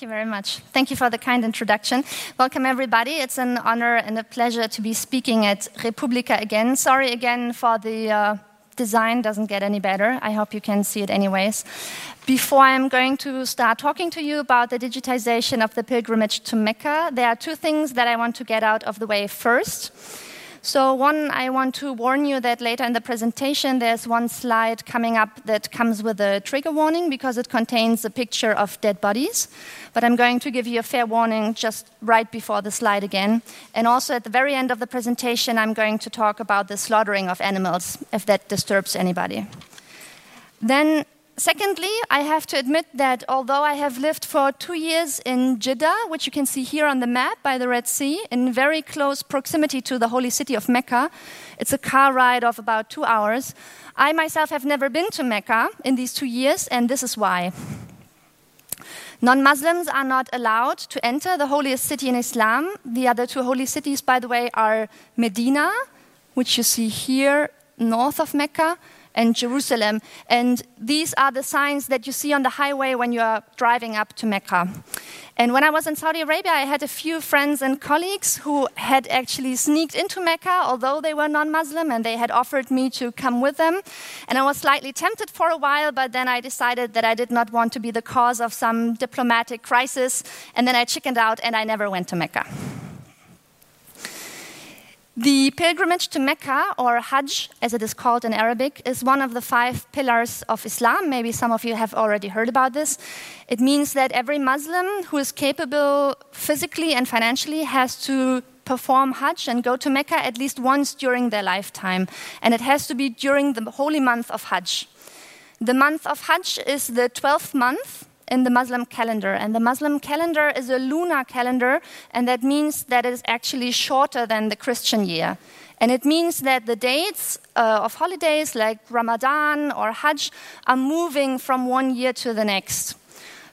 Thank you very much. Thank you for the kind introduction. Welcome, everybody. It's an honor and a pleasure to be speaking at re:publica again. Sorry again for the uh, design doesn't get any better. I hope you can see it anyways. Before I'm going to start talking to you about the digitization of the pilgrimage to Mecca, there are two things that I want to get out of the way first. So, one, I want to warn you that later in the presentation, there's one slide coming up that comes with a trigger warning because it contains a picture of dead bodies. But I'm going to give you a fair warning just right before the slide again. And also at the very end of the presentation, I'm going to talk about the slaughtering of animals, if that disturbs anybody. Then Secondly, I have to admit that although I have lived for two years in Jeddah, which you can see here on the map by the Red Sea, in very close proximity to the holy city of Mecca, it's a car ride of about two hours. I myself have never been to Mecca in these two years, and this is why. Non Muslims are not allowed to enter the holiest city in Islam. The other two holy cities, by the way, are Medina, which you see here north of Mecca, and Jerusalem. And these are the signs that you see on the highway when you are driving up to Mecca. And when I was in Saudi Arabia, I had a few friends and colleagues who had actually sneaked into Mecca, although they were non Muslim, and they had offered me to come with them. And I was slightly tempted for a while, but then I decided that I did not want to be the cause of some diplomatic crisis. And then I chickened out and I never went to Mecca. The pilgrimage to Mecca, or Hajj as it is called in Arabic, is one of the five pillars of Islam. Maybe some of you have already heard about this. It means that every Muslim who is capable physically and financially has to perform Hajj and go to Mecca at least once during their lifetime. And it has to be during the holy month of Hajj. The month of Hajj is the 12th month in the Muslim calendar. And the Muslim calendar is a lunar calendar, and that means that it is actually shorter than the Christian year. And it means that the dates uh, of holidays like Ramadan or Hajj are moving from one year to the next.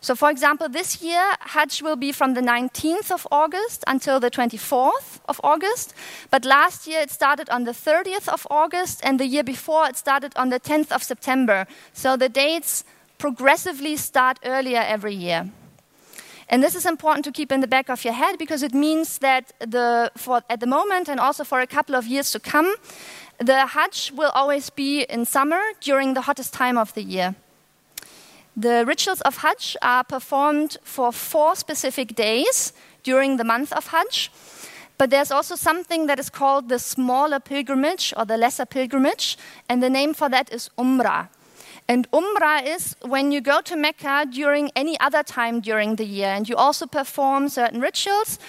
So, for example, this year, Hajj will be from the 19th of August until the 24th of August. But last year, it started on the 30th of August, and the year before, it started on the 10th of September. So, the dates progressively start earlier every year. And this is important to keep in the back of your head because it means that the, for, at the moment and also for a couple of years to come, the Hajj will always be in summer during the hottest time of the year. The rituals of Hajj are performed for four specific days during the month of Hajj. But there's also something that is called the smaller pilgrimage or the lesser pilgrimage, and the name for that is Umrah. And Umrah is when you go to Mecca during any other time during the year, and you also perform certain rituals,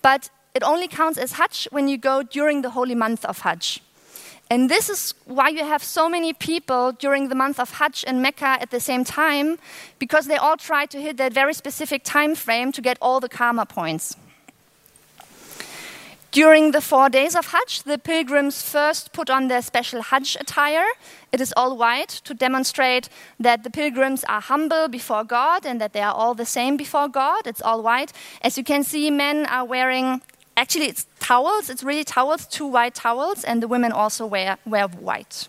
but it only counts as Hajj when you go during the holy month of Hajj. And this is why you have so many people during the month of Hajj in Mecca at the same time, because they all try to hit that very specific time frame to get all the karma points. During the four days of Hajj, the pilgrims first put on their special Hajj attire. It is all white to demonstrate that the pilgrims are humble before God and that they are all the same before God. It's all white. As you can see, men are wearing actually it's towels, it's really towels, two white towels, and the women also wear, wear white.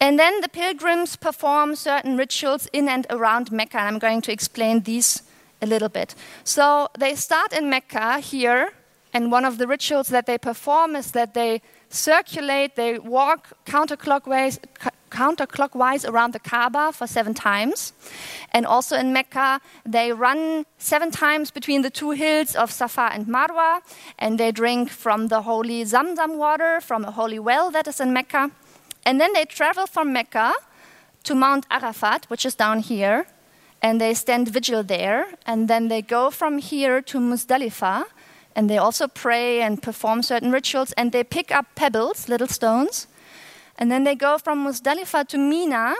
And then the pilgrims perform certain rituals in and around Mecca, and I'm going to explain these a little bit. So they start in Mecca here and one of the rituals that they perform is that they circulate, they walk counterclockwise, counterclockwise around the Kaaba for seven times. And also in Mecca, they run seven times between the two hills of Safa and Marwa, and they drink from the holy Zamzam water from a holy well that is in Mecca. And then they travel from Mecca to Mount Arafat, which is down here, and they stand vigil there. And then they go from here to Muzdalifah and they also pray and perform certain rituals, and they pick up pebbles, little stones, and then they go from Muzdalifah to Mina,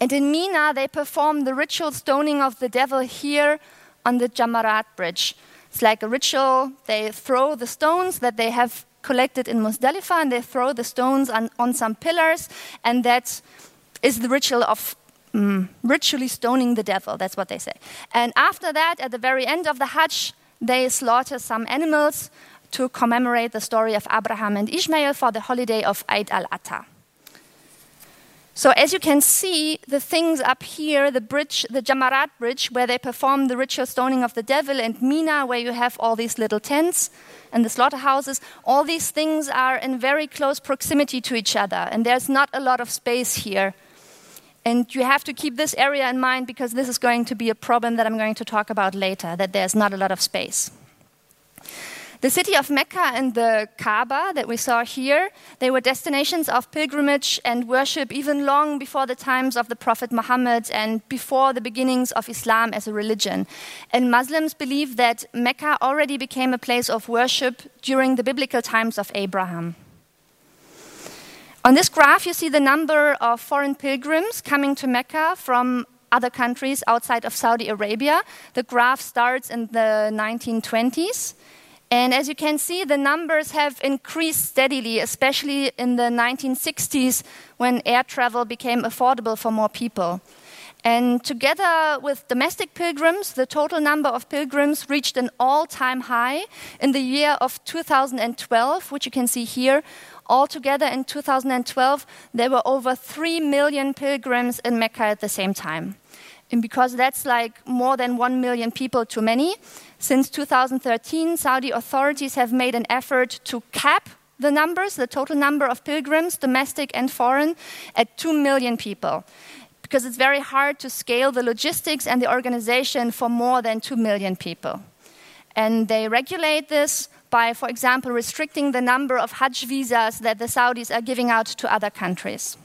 and in Mina they perform the ritual stoning of the devil here on the Jamarat bridge. It's like a ritual. They throw the stones that they have collected in Muzdalifah, and they throw the stones on, on some pillars, and that is the ritual of mm, ritually stoning the devil. That's what they say. And after that, at the very end of the Hajj, they slaughter some animals to commemorate the story of Abraham and Ishmael for the holiday of Eid al-Adha. So as you can see, the things up here, the bridge, the Jamarat bridge, where they perform the ritual stoning of the devil, and Mina, where you have all these little tents and the slaughterhouses, all these things are in very close proximity to each other, and there's not a lot of space here. And you have to keep this area in mind because this is going to be a problem that I'm going to talk about later, that there's not a lot of space. The city of Mecca and the Kaaba that we saw here, they were destinations of pilgrimage and worship even long before the times of the Prophet Muhammad and before the beginnings of Islam as a religion. And Muslims believe that Mecca already became a place of worship during the biblical times of Abraham. On this graph, you see the number of foreign pilgrims coming to Mecca from other countries outside of Saudi Arabia. The graph starts in the 1920s. And as you can see, the numbers have increased steadily, especially in the 1960s when air travel became affordable for more people. And together with domestic pilgrims, the total number of pilgrims reached an all time high in the year of 2012, which you can see here, Altogether in 2012, there were over 3 million pilgrims in Mecca at the same time. And because that's like more than 1 million people too many, since 2013, Saudi authorities have made an effort to cap the numbers, the total number of pilgrims, domestic and foreign, at 2 million people. Because it's very hard to scale the logistics and the organization for more than 2 million people. And they regulate this by, for example, restricting the number of Hajj visas that the Saudis are giving out to other countries.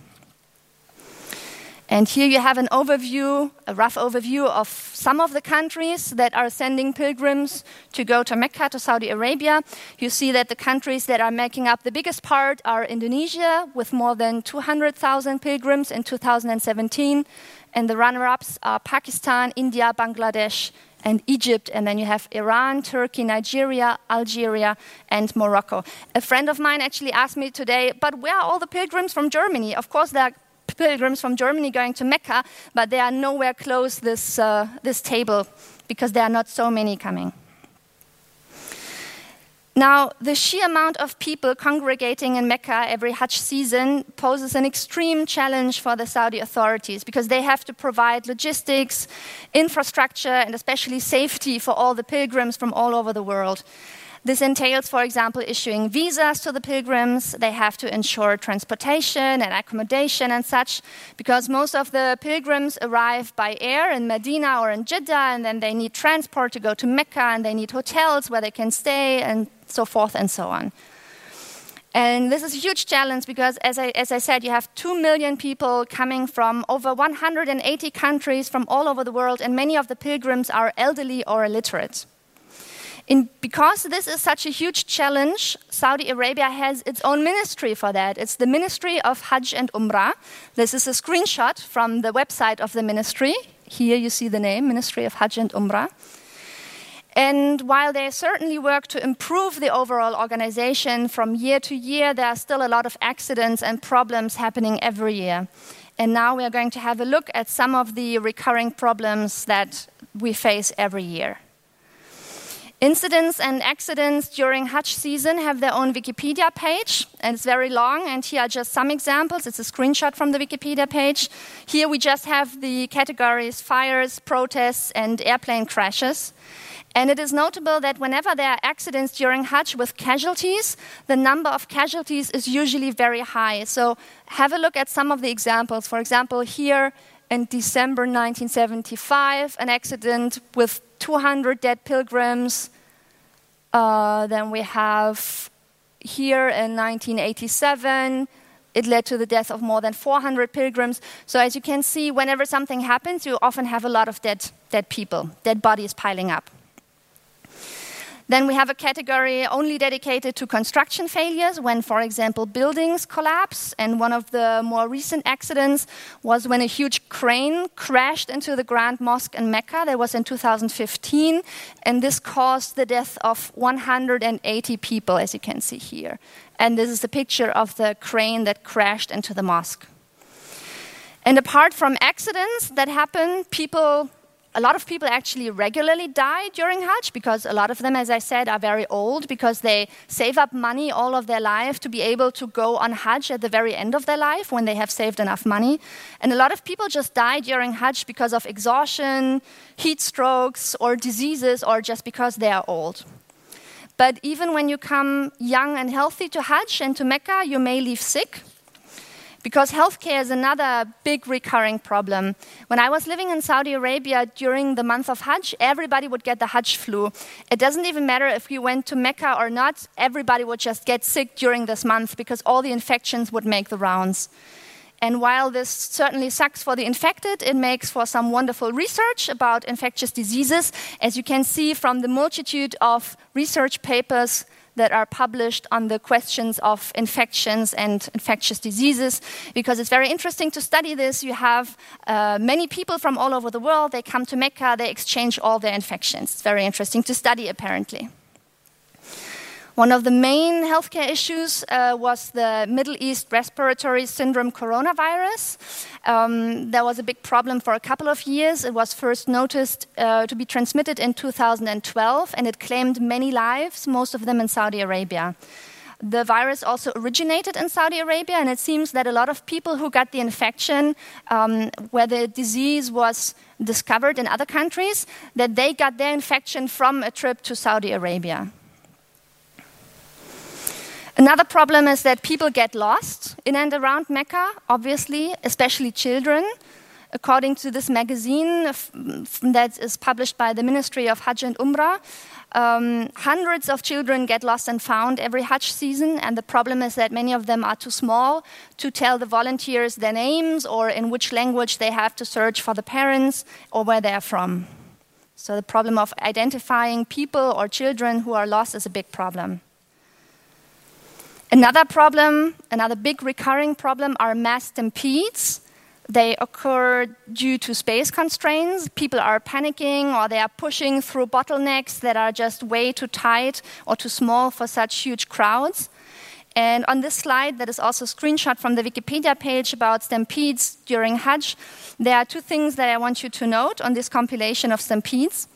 And here you have an overview, a rough overview of some of the countries that are sending pilgrims to go to Mecca, to Saudi Arabia. You see that the countries that are making up the biggest part are Indonesia, with more than 200,000 pilgrims in 2017. And the runner ups are Pakistan, India, Bangladesh, and Egypt, and then you have Iran, Turkey, Nigeria, Algeria, and Morocco. A friend of mine actually asked me today, but where are all the pilgrims from Germany? Of course, there are pilgrims from Germany going to Mecca, but they are nowhere close this, uh, this table because there are not so many coming. Now, the sheer amount of people congregating in Mecca every Hajj season poses an extreme challenge for the Saudi authorities because they have to provide logistics, infrastructure, and especially safety for all the pilgrims from all over the world. This entails, for example, issuing visas to the pilgrims. They have to ensure transportation and accommodation and such, because most of the pilgrims arrive by air in Medina or in Jeddah, and then they need transport to go to Mecca, and they need hotels where they can stay, and so forth and so on. And this is a huge challenge because, as I, as I said, you have 2 million people coming from over 180 countries from all over the world, and many of the pilgrims are elderly or illiterate. Because this is such a huge challenge, Saudi Arabia has its own ministry for that. It's the Ministry of Hajj and Umrah. This is a screenshot from the website of the ministry. Here you see the name, Ministry of Hajj and Umrah. And while they certainly work to improve the overall organization from year to year, there are still a lot of accidents and problems happening every year. And now we are going to have a look at some of the recurring problems that we face every year. Incidents and accidents during Hajj season have their own Wikipedia page, and it's very long. And here are just some examples. It's a screenshot from the Wikipedia page. Here we just have the categories fires, protests, and airplane crashes. And it is notable that whenever there are accidents during Hajj with casualties, the number of casualties is usually very high. So have a look at some of the examples. For example, here in December 1975, an accident with 200 dead pilgrims. Uh, then we have here in 1987, it led to the death of more than 400 pilgrims. So, as you can see, whenever something happens, you often have a lot of dead, dead people, dead bodies piling up. Then we have a category only dedicated to construction failures when, for example, buildings collapse. And one of the more recent accidents was when a huge crane crashed into the Grand Mosque in Mecca. That was in 2015. And this caused the death of 180 people, as you can see here. And this is a picture of the crane that crashed into the mosque. And apart from accidents that happen, people a lot of people actually regularly die during Hajj because a lot of them, as I said, are very old because they save up money all of their life to be able to go on Hajj at the very end of their life when they have saved enough money. And a lot of people just die during Hajj because of exhaustion, heat strokes, or diseases, or just because they are old. But even when you come young and healthy to Hajj and to Mecca, you may leave sick because healthcare is another big recurring problem. When I was living in Saudi Arabia during the month of Hajj, everybody would get the Hajj flu. It doesn't even matter if you went to Mecca or not, everybody would just get sick during this month because all the infections would make the rounds. And while this certainly sucks for the infected, it makes for some wonderful research about infectious diseases, as you can see from the multitude of research papers that are published on the questions of infections and infectious diseases because it's very interesting to study this. You have uh, many people from all over the world, they come to Mecca, they exchange all their infections. It's very interesting to study, apparently. One of the main healthcare issues uh, was the Middle East Respiratory Syndrome coronavirus. Um, there was a big problem for a couple of years. It was first noticed uh, to be transmitted in 2012, and it claimed many lives, most of them in Saudi Arabia. The virus also originated in Saudi Arabia, and it seems that a lot of people who got the infection, um, where the disease was discovered in other countries, that they got their infection from a trip to Saudi Arabia. Another problem is that people get lost in and around Mecca, obviously, especially children. According to this magazine that is published by the Ministry of Hajj and Umrah, um, hundreds of children get lost and found every Hajj season, and the problem is that many of them are too small to tell the volunteers their names or in which language they have to search for the parents or where they are from. So, the problem of identifying people or children who are lost is a big problem. Another problem, another big recurring problem, are mass stampedes. They occur due to space constraints. People are panicking or they are pushing through bottlenecks that are just way too tight or too small for such huge crowds. And on this slide, that is also a screenshot from the Wikipedia page about stampedes during Hajj, there are two things that I want you to note on this compilation of stampedes.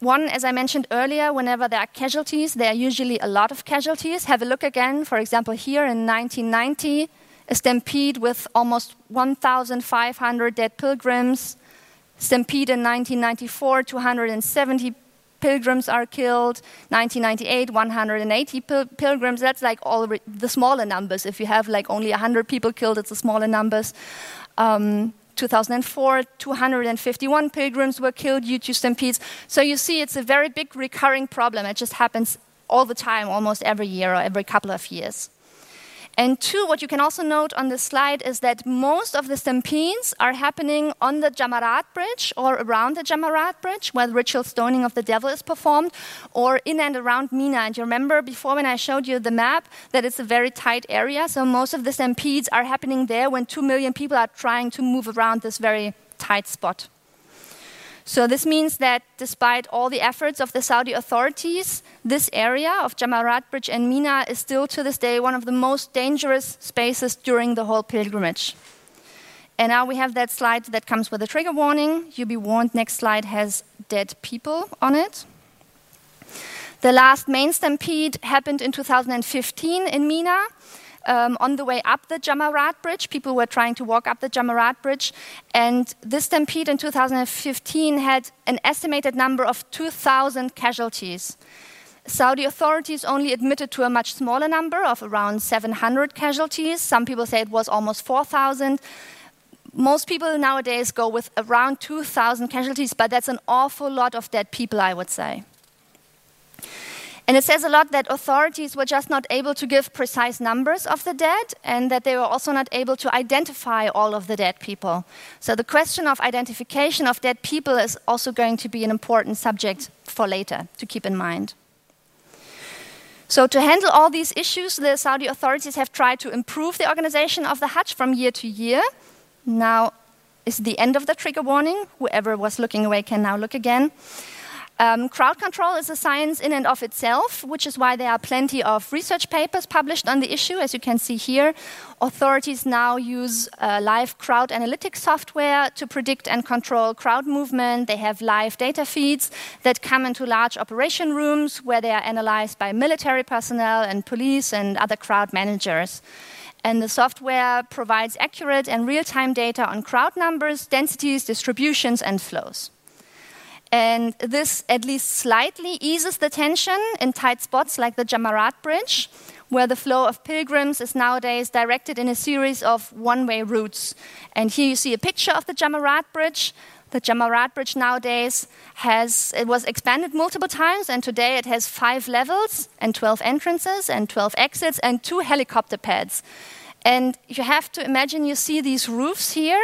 One, as I mentioned earlier, whenever there are casualties, there are usually a lot of casualties. Have a look again, for example, here in 1990, a stampede with almost 1,500 dead pilgrims. Stampede in 1994, 270 pilgrims are killed. 1998, 180 pil- pilgrims. That's like all the smaller numbers. If you have like only 100 people killed, it's the smaller numbers. Um, 2004, 251 pilgrims were killed due to stampedes. So you see, it's a very big recurring problem. It just happens all the time, almost every year or every couple of years. And two, what you can also note on this slide is that most of the stampedes are happening on the Jamarat Bridge or around the Jamarat Bridge, where the ritual stoning of the devil is performed, or in and around Mina. And you remember before when I showed you the map that it's a very tight area, so most of the stampedes are happening there when two million people are trying to move around this very tight spot. So this means that despite all the efforts of the Saudi authorities, this area of Jamarat Bridge and Mina is still to this day one of the most dangerous spaces during the whole pilgrimage. And now we have that slide that comes with a trigger warning. You'll be warned, next slide has dead people on it. The last main stampede happened in 2015 in Mina um, on the way up the Jamarat Bridge. People were trying to walk up the Jamarat Bridge. And this stampede in 2015 had an estimated number of 2,000 casualties. Saudi authorities only admitted to a much smaller number of around 700 casualties. Some people say it was almost 4,000. Most people nowadays go with around 2,000 casualties, but that's an awful lot of dead people, I would say. And it says a lot that authorities were just not able to give precise numbers of the dead and that they were also not able to identify all of the dead people. So the question of identification of dead people is also going to be an important subject for later to keep in mind. So, to handle all these issues, the Saudi authorities have tried to improve the organization of the Hajj from year to year. Now is the end of the trigger warning. Whoever was looking away can now look again. Um, crowd control is a science in and of itself, which is why there are plenty of research papers published on the issue, as you can see here. Authorities now use uh, live crowd analytics software to predict and control crowd movement. They have live data feeds that come into large operation rooms where they are analyzed by military personnel and police and other crowd managers. And the software provides accurate and real time data on crowd numbers, densities, distributions, and flows. And this at least slightly eases the tension in tight spots like the Jamarat Bridge, where the flow of pilgrims is nowadays directed in a series of one way routes. And here you see a picture of the Jamarat Bridge. The Jamarat Bridge nowadays has, it was expanded multiple times, and today it has five levels and 12 entrances and 12 exits and two helicopter pads. And you have to imagine you see these roofs here.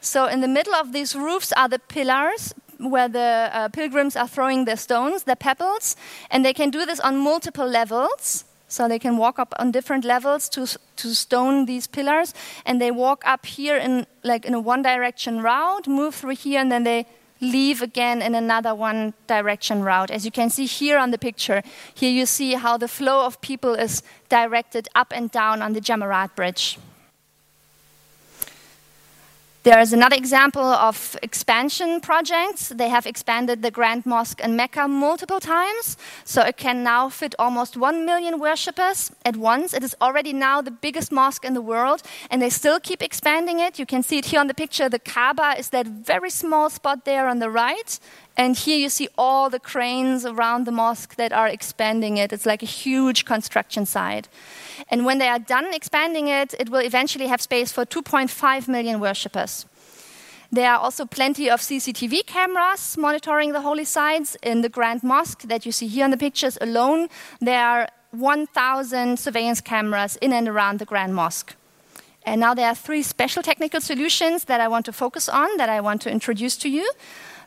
So, in the middle of these roofs are the pillars, where the uh, pilgrims are throwing their stones, their pebbles, and they can do this on multiple levels. So they can walk up on different levels to to stone these pillars, and they walk up here in like in a one direction route, move through here, and then they leave again in another one direction route. As you can see here on the picture, here you see how the flow of people is directed up and down on the Jamarat Bridge. There is another example of expansion projects. They have expanded the Grand Mosque in Mecca multiple times, so it can now fit almost 1 million worshippers at once. It is already now the biggest mosque in the world, and they still keep expanding it. You can see it here on the picture. The Kaaba is that very small spot there on the right, and here you see all the cranes around the mosque that are expanding it. It's like a huge construction site. And when they are done expanding it, it will eventually have space for 2.5 million worshippers. There are also plenty of CCTV cameras monitoring the holy sites in the Grand Mosque that you see here in the pictures alone. There are 1,000 surveillance cameras in and around the Grand Mosque. And now there are three special technical solutions that I want to focus on, that I want to introduce to you.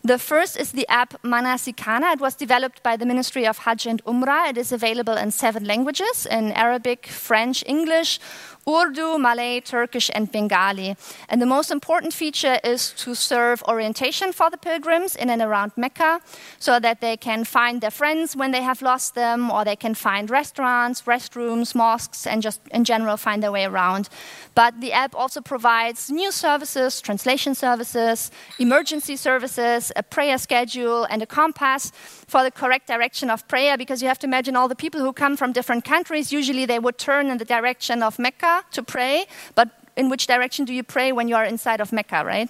The first is the app Manasikana. It was developed by the Ministry of Hajj and Umrah. It is available in seven languages in Arabic, French, English, Urdu, Malay, Turkish, and Bengali. And the most important feature is to serve orientation for the pilgrims in and around Mecca so that they can find their friends when they have lost them, or they can find restaurants, restrooms, mosques, and just in general find their way around. But the app also provides new services, translation services, emergency services, a prayer schedule, and a compass for the correct direction of prayer because you have to imagine all the people who come from different countries. Usually they would turn in the direction of Mecca to pray, but in which direction do you pray when you are inside of Mecca, right?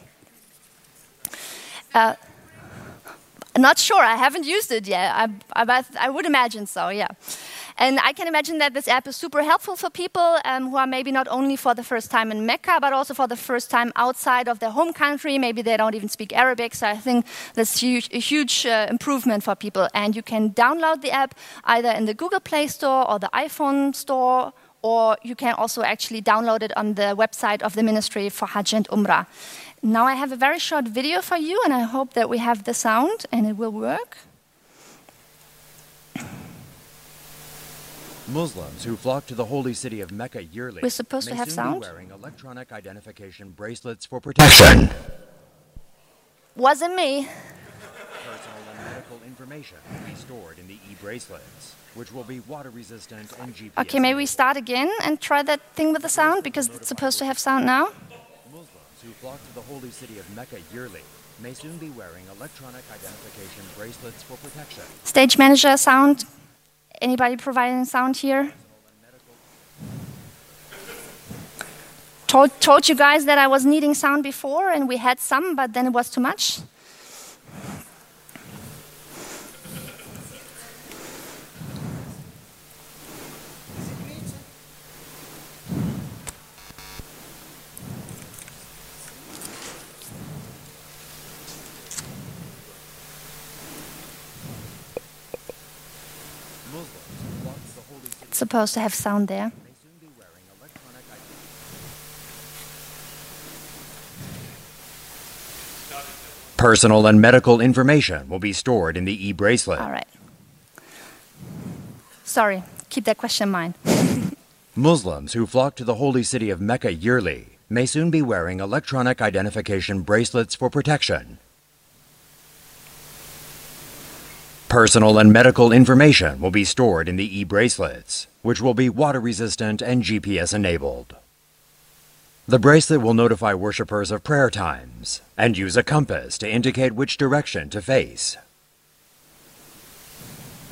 Uh, not sure. I haven't used it yet. I, I, I, would imagine so, yeah. And I can imagine that this app is super helpful for people um, who are maybe not only for the first time in Mecca, but also for the first time outside of their home country. Maybe they don't even speak Arabic. So I think that's huge, a huge uh, improvement for people. And you can download the app either in the Google Play Store or the iPhone Store or you can also actually download it on the website of the Ministry for Hajj and Umrah. Now I have a very short video for you, and I hope that we have the sound and it will work. Muslims who flock to the holy city of Mecca yearly We're supposed to have sound. wearing electronic identification bracelets for protection. Wasn't me. Personal and medical information will be stored in the e-bracelets which will be water resistant and GPS. Okay, maybe we start again and try that thing with the sound because it's supposed to have sound now. Muslims who flock to the holy city of Mecca yearly may soon be wearing electronic identification bracelets for protection. Stage manager sound. Anybody providing sound here? Told, told you guys that I was needing sound before and we had some, but then it was too much. It's supposed to have sound there. Personal and medical information will be stored in the e bracelet. All right. Sorry, keep that question in mind. Muslims who flock to the holy city of Mecca yearly may soon be wearing electronic identification bracelets for protection. Personal and medical information will be stored in the e bracelets, which will be water resistant and GPS enabled. The bracelet will notify worshippers of prayer times and use a compass to indicate which direction to face.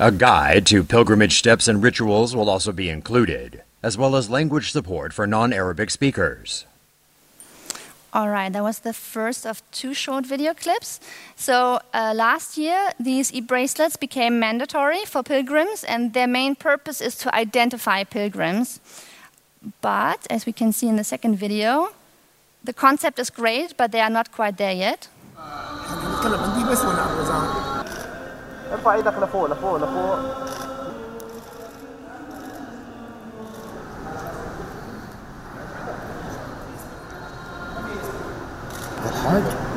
A guide to pilgrimage steps and rituals will also be included, as well as language support for non Arabic speakers. All right, that was the first of two short video clips. So uh, last year, these e-bracelets became mandatory for pilgrims, and their main purpose is to identify pilgrims. But as we can see in the second video, the concept is great, but they are not quite there yet. The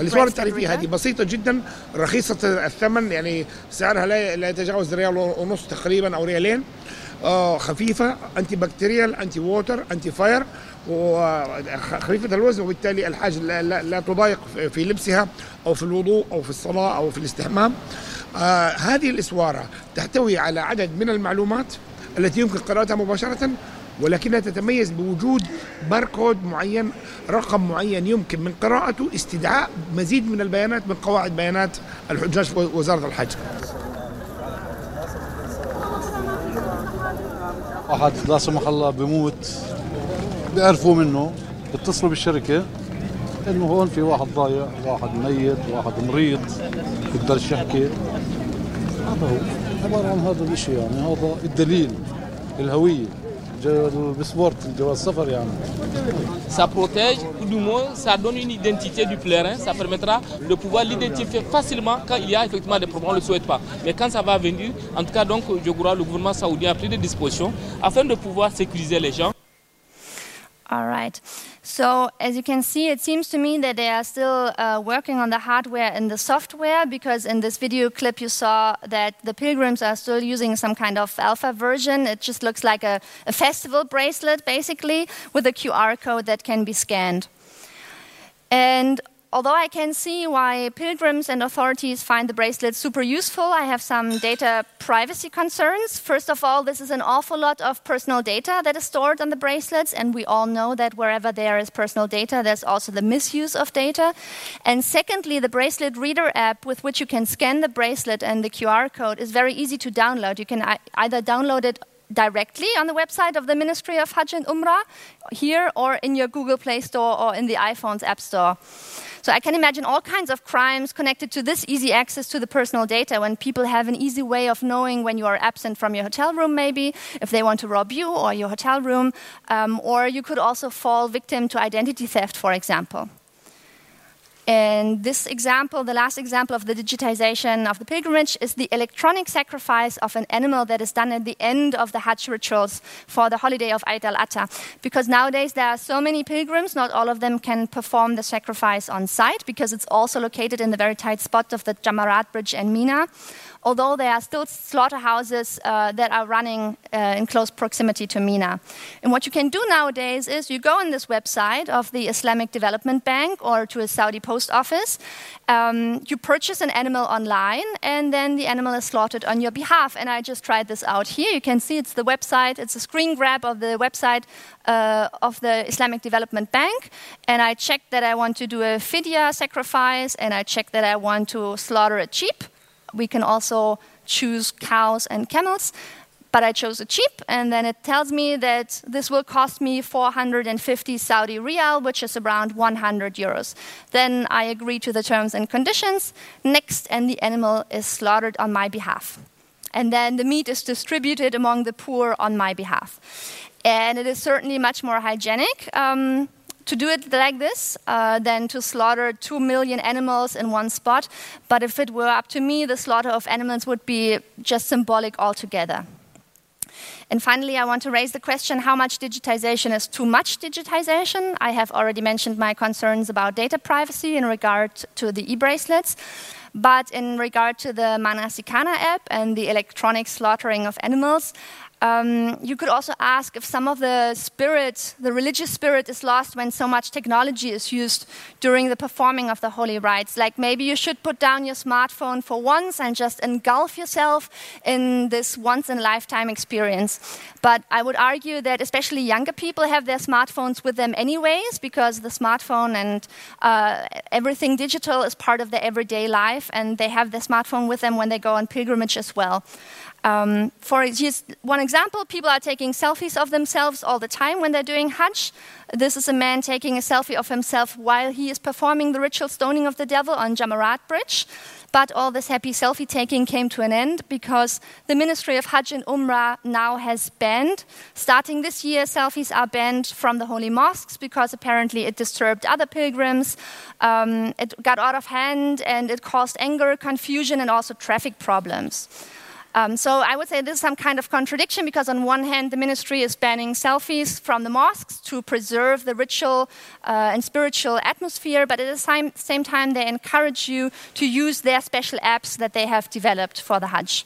الاسوار التعريفيه. هذه بسيطة جدا رخيصة الثمن يعني سعرها لا لا يتجاوز ريال ونص تقريبا أو ريالين. آه خفيفة انتي بكتيريال انتي ووتر انتي فاير وخفيفة الوزن وبالتالي الحاج لا, لا, لا تضايق في لبسها أو في الوضوء أو في الصلاة أو في الاستحمام. آه هذه الاسواره تحتوي على عدد من المعلومات التي يمكن قراءتها مباشرة. ولكنها تتميز بوجود باركود معين رقم معين يمكن من قراءته استدعاء مزيد من البيانات من قواعد بيانات الحجاج في وزارة الحج. واحد لا سمح الله بموت بيعرفوا منه بيتصلوا بالشركة إنه هون في واحد ضايع واحد ميت واحد مريض بيقدرش يحكي. هذا هو عبارة عن هذا الشيء يعني هذا الدليل الهوية. Ça protège, ou du moins, ça donne une identité du pèlerin. Ça permettra de pouvoir l'identifier facilement quand il y a effectivement des problèmes, on ne le souhaite pas. Mais quand ça va venir, en tout cas, donc, je crois le gouvernement saoudien a pris des dispositions afin de pouvoir sécuriser les gens. All right. So, as you can see, it seems to me that they are still uh, working on the hardware and the software because in this video clip you saw that the pilgrims are still using some kind of alpha version. It just looks like a, a festival bracelet, basically, with a QR code that can be scanned. And although I can see why pilgrims and authorities find the bracelet super useful, I have some data privacy concerns. First of all, this is an awful lot of personal data that is stored on the bracelets, and we all know that wherever there is personal data, there's also the misuse of data. And secondly, the bracelet reader app with which you can scan the bracelet and the QR code is very easy to download. You can either download it directly on the website of the Ministry of Hajj and Umrah here or in your Google Play Store or in the iPhone's App Store. So I can imagine all kinds of crimes connected to this easy access to the personal data when people have an easy way of knowing when you are absent from your hotel room, maybe, if they want to rob you or your hotel room. Um, or you could also fall victim to identity theft, for example. And this example, the last example of the digitization of the pilgrimage, is the electronic sacrifice of an animal that is done at the end of the Hajj rituals for the holiday of Eid al Adha. Because nowadays there are so many pilgrims, not all of them can perform the sacrifice on site because it's also located in the very tight spot of the Jamarat Bridge and Mina. Although there are still slaughterhouses uh, that are running uh, in close proximity to Mina. And what you can do nowadays is you go on this website of the Islamic Development Bank or to a Saudi post office, um, you purchase an animal online, and then the animal is slaughtered on your behalf. And I just tried this out here. You can see it's the website, it's a screen grab of the website uh, of the Islamic Development Bank. And I checked that I want to do a fidya sacrifice, and I checked that I want to slaughter a sheep. We can also choose cows and camels but I chose a cheap, and then it tells me that this will cost me 450 Saudi riyal, which is around 100 euros. Then I agree to the terms and conditions. Next, and the animal is slaughtered on my behalf. And then the meat is distributed among the poor on my behalf. And it is certainly much more hygienic. Um, to do it like this uh, than to slaughter two million animals in one spot. But if it were up to me, the slaughter of animals would be just symbolic altogether. And finally, I want to raise the question how much digitization is too much digitization? I have already mentioned my concerns about data privacy in regard to the e bracelets. But in regard to the Manasikana app and the electronic slaughtering of animals, Um, you could also ask if some of the spirit, the religious spirit, is lost when so much technology is used during the performing of the holy rites. Like maybe you should put down your smartphone for once and just engulf yourself in this once in a lifetime experience. But I would argue that especially younger people have their smartphones with them anyways because the smartphone and uh, everything digital is part of their everyday life and they have their smartphone with them when they go on pilgrimage as well. Um, for just one example, people are taking selfies of themselves all the time when they're doing Hajj. This is a man taking a selfie of himself while he is performing the ritual stoning of the devil on Jamarat Bridge. But all this happy selfie taking came to an end because the Ministry of Hajj and Umrah now has banned. Starting this year, selfies are banned from the holy mosques because apparently it disturbed other pilgrims. Um, it got out of hand and it caused anger, confusion, and also traffic problems. Um, so I would say this is some kind of contradiction because, on one hand, the ministry is banning selfies from the mosques to preserve the ritual uh, and spiritual atmosphere, but at the same, same time, they encourage you to use their special apps that they have developed for the Hajj.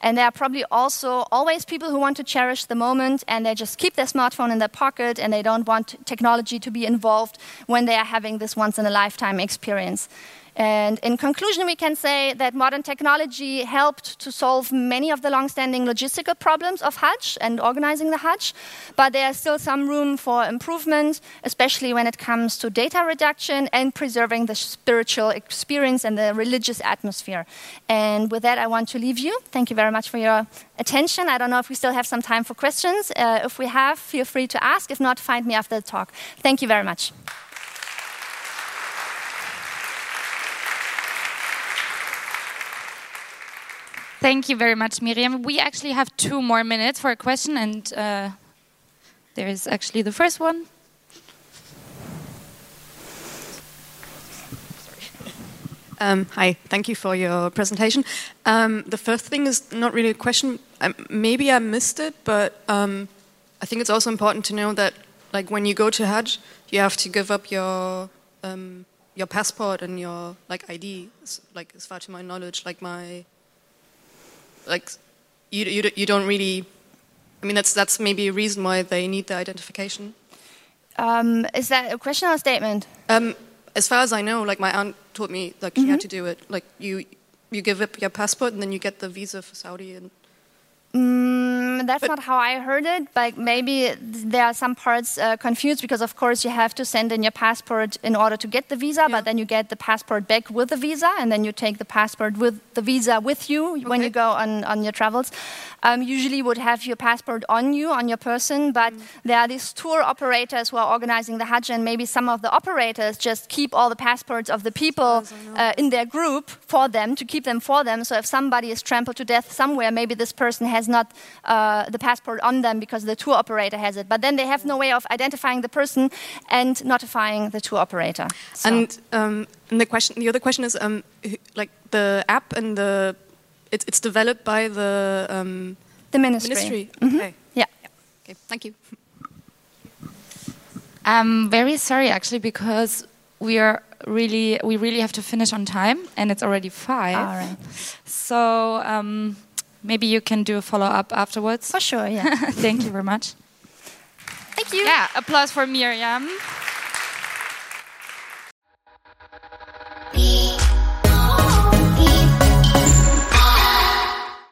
And there are probably also always people who want to cherish the moment and they just keep their smartphone in their pocket and they don't want technology to be involved when they are having this once in a lifetime experience. And in conclusion, we can say that modern technology helped to solve many of the long-standing logistical problems of Hajj and organizing the Hajj, but there's still some room for improvement, especially when it comes to data reduction and preserving the spiritual experience and the religious atmosphere. And with that, I want to leave you. Thank you very much for your attention. I don't know if we still have some time for questions. Uh, if we have, feel free to ask. If not, find me after the talk. Thank you very much. Thank you very much, Miriam. We actually have two more minutes for a question, and uh, there is actually the first one. Um, hi, thank you for your presentation. Um, the first thing is not really a question. Um, maybe I missed it, but um, I think it's also important to know that, like, when you go to Hajj, you have to give up your um, your passport and your like ID. Like, as far to my knowledge, like my like you, you, you don't really i mean that's that's maybe a reason why they need the identification. Um, is that a question or a statement? Um, as far as i know like my aunt told me like mm -hmm. you had to do it. Like you you give up your passport and then you get the visa for saudi and Mm, that's but not how I heard it, but maybe there are some parts uh, confused because, of course, you have to send in your passport in order to get the visa, yeah. but then you get the passport back with the visa, and then you take the passport with the visa with you okay. when you go on, on your travels. Um, usually, you would have your passport on you, on your person, but mm. there are these tour operators who are organizing the Hajj, and maybe some of the operators just keep all the passports of the people uh, in their group for them to keep them for them. So if somebody is trampled to death somewhere, maybe this person has not uh, the passport on them because the tour operator has it. But then they have no way of identifying the person and notifying the tour operator. So. And, um, and the question, the other question is, um, like the app and the it's, it's developed by the um, the ministry. Ministry. Mm -hmm. Okay. Yeah. Okay. Thank you. I'm very sorry, actually, because we are really we really have to finish on time, and it's already five. All right. So. Um, maybe you can do a follow up afterwards. For sure, yeah. Thank you very much. Thank you. Yeah, applause for Miriam.